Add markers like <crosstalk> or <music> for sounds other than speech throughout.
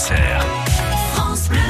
Auxerre.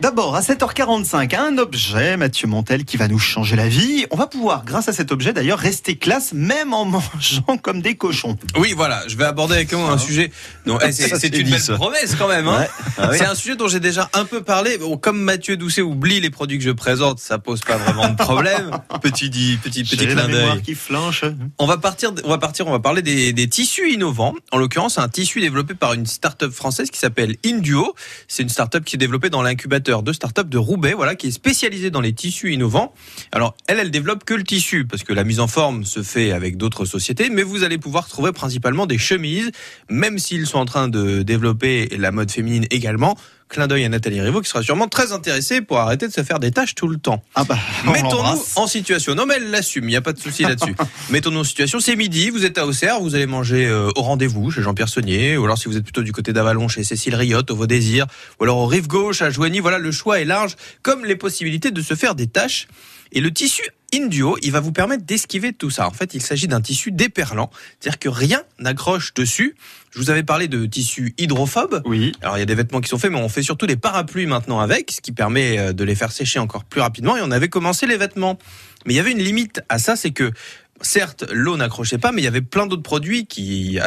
D'abord, à 7h45, un objet, Mathieu Montel, qui va nous changer la vie. On va pouvoir, grâce à cet objet d'ailleurs, rester classe même en <laughs> mangeant comme des cochons. Oui, voilà, je vais aborder avec vous un sujet. Non, eh, c'est une dit, belle ça. promesse quand même. Hein. Ouais. Ah oui. C'est un sujet dont j'ai déjà un peu parlé. Bon, comme Mathieu Doucet oublie les produits que je présente, ça pose pas vraiment de problème. <laughs> Petit dit, petit petit clin d'œil. qui flanche. On va partir, on va partir, on va parler des, des tissus innovants. En l'occurrence, un tissu développé par une start-up française qui s'appelle Induo. C'est une start-up qui est développée dans l'incubateur de start-up de Roubaix, voilà, qui est spécialisée dans les tissus innovants. Alors, elle, elle développe que le tissu, parce que la mise en forme se fait avec d'autres sociétés, mais vous allez pouvoir trouver principalement des chemises, même s'ils sont en train de développer la mode féminine également. Clin d'œil à Nathalie Rivaud, qui sera sûrement très intéressée pour arrêter de se faire des tâches tout le temps. Ah bah, on Mettons-nous en situation. Non, mais elle l'assume, il n'y a pas de souci là-dessus. <laughs> Mettons-nous en situation. C'est midi, vous êtes à Auxerre, vous allez manger euh, au rendez-vous chez Jean-Pierre Saunier, ou alors si vous êtes plutôt du côté d'Avalon chez Cécile Riotte, au Vos Désirs, ou alors au Rive Gauche à Joigny. Voilà, le choix est large, comme les possibilités de se faire des tâches. Et le tissu Indio, il va vous permettre d'esquiver tout ça. En fait, il s'agit d'un tissu déperlant, c'est-à-dire que rien n'accroche dessus. Je vous avais parlé de tissu hydrophobe. Oui. Alors il y a des vêtements qui sont faits, mais on fait surtout des parapluies maintenant avec, ce qui permet euh, de les faire sécher encore plus rapidement. Et on avait commencé les vêtements. Mais il y avait une limite à ça, c'est que certes l'eau n'accrochait pas, mais il y avait plein d'autres produits qui,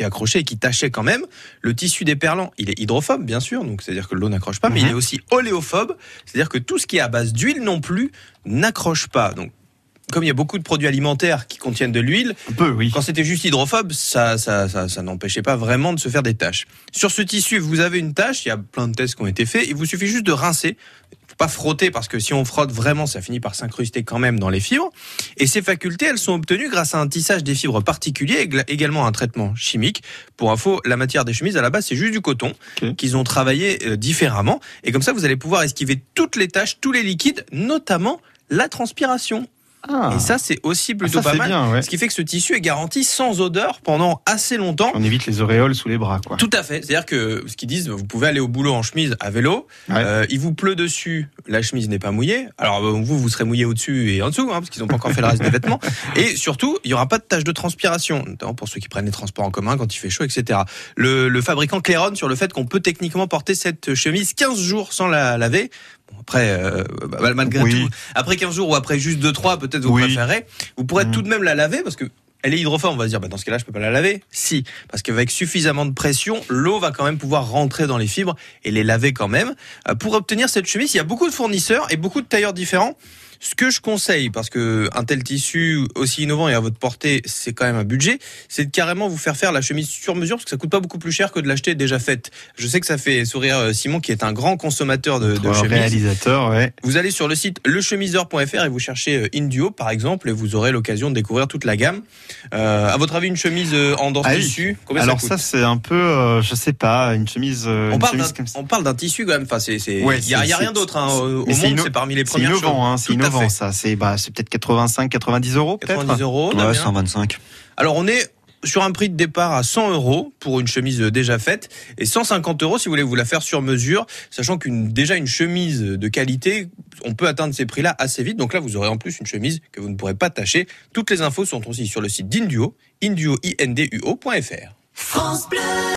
accrochaient et qui tachaient quand même. Le tissu déperlant, il est hydrophobe bien sûr, donc c'est-à-dire que l'eau n'accroche pas, mais Mhm. il est aussi oléophobe, c'est-à-dire que tout ce qui est à base d'huile non plus n'accroche pas. Donc comme il y a beaucoup de produits alimentaires qui contiennent de l'huile, oui. quand c'était juste hydrophobe, ça, ça, ça, ça n'empêchait pas vraiment de se faire des tâches. Sur ce tissu, vous avez une tâche, il y a plein de tests qui ont été faits, il vous suffit juste de rincer. Faut pas frotter parce que si on frotte vraiment, ça finit par s'incruster quand même dans les fibres. Et ces facultés, elles sont obtenues grâce à un tissage des fibres particulier également un traitement chimique. Pour info, la matière des chemises, à la base, c'est juste du coton qu'ils ont travaillé euh, différemment. Et comme ça, vous allez pouvoir esquiver toutes les tâches, tous les liquides, notamment la transpiration. Ah. Et ça, c'est aussi plutôt ça, pas mal. bien, ouais. Ce qui fait que ce tissu est garanti sans odeur pendant assez longtemps. On évite les auréoles sous les bras, quoi. Tout à fait. C'est-à-dire que ce qu'ils disent, vous pouvez aller au boulot en chemise à vélo. Ouais. Euh, il vous pleut dessus, la chemise n'est pas mouillée. Alors euh, vous, vous serez mouillé au-dessus et en dessous, hein, parce qu'ils n'ont pas encore fait le reste des vêtements. <laughs> Et surtout, il y aura pas de tache de transpiration, notamment pour ceux qui prennent les transports en commun quand il fait chaud, etc. Le, le fabricant claironne sur le fait qu'on peut techniquement porter cette chemise 15 jours sans la laver. Après, euh, bah, malgré Oui. tout, après 15 jours ou après juste 2-3, peut-être vous Oui. préférez, vous pourrez Mm. tout de même la laver parce que elle est hydrophobe, on va se dire, bah dans ce cas-là, je peux pas la laver. Si, parce qu'avec suffisamment de pression, l'eau va quand même pouvoir rentrer dans les fibres et les laver quand même. Euh, Pour obtenir cette chemise, il y a beaucoup de fournisseurs et beaucoup de tailleurs différents. Ce que je conseille, parce que un tel tissu aussi innovant et à votre portée, c'est quand même un budget, c'est de carrément vous faire faire la chemise sur mesure, parce que ça coûte pas beaucoup plus cher que de l'acheter déjà faite. Je sais que ça fait sourire euh, Simon, qui est un grand consommateur de, de chemises. réalisateur, ouais. Vous allez sur le site lechemiseur.fr et vous cherchez euh, Induo par exemple et vous aurez l'occasion de découvrir toute la gamme. Euh, à votre avis, une chemise euh, en danse Ah tissu, combien Alors ça c'est un peu, euh, je sais pas, une chemise, euh, on une parle, chemise d'un, comme ça. on parle d'un tissu quand même. Enfin, c'est, c'est, Ouais, il y a, c'est- il y a rien c'est- d'autre hein, au, c'est monde. C'est parmi les C'est premières innovant, hein, c'est innovant ça. C'est bah, c'est peut-être 85, 90 euros peut-être. 90 euros. on a Ouais, bien. 125. Alors on est sur un prix de départ à 100 euros pour une chemise déjà faite et 150 euros si vous voulez vous la faire sur mesure, sachant qu'une déjà une chemise de qualité, on peut atteindre ces prix-là assez vite. Donc là, vous aurez en plus une chemise que vous ne pourrez pas tâcher. Toutes les infos sont aussi sur le site d'Induo, induo,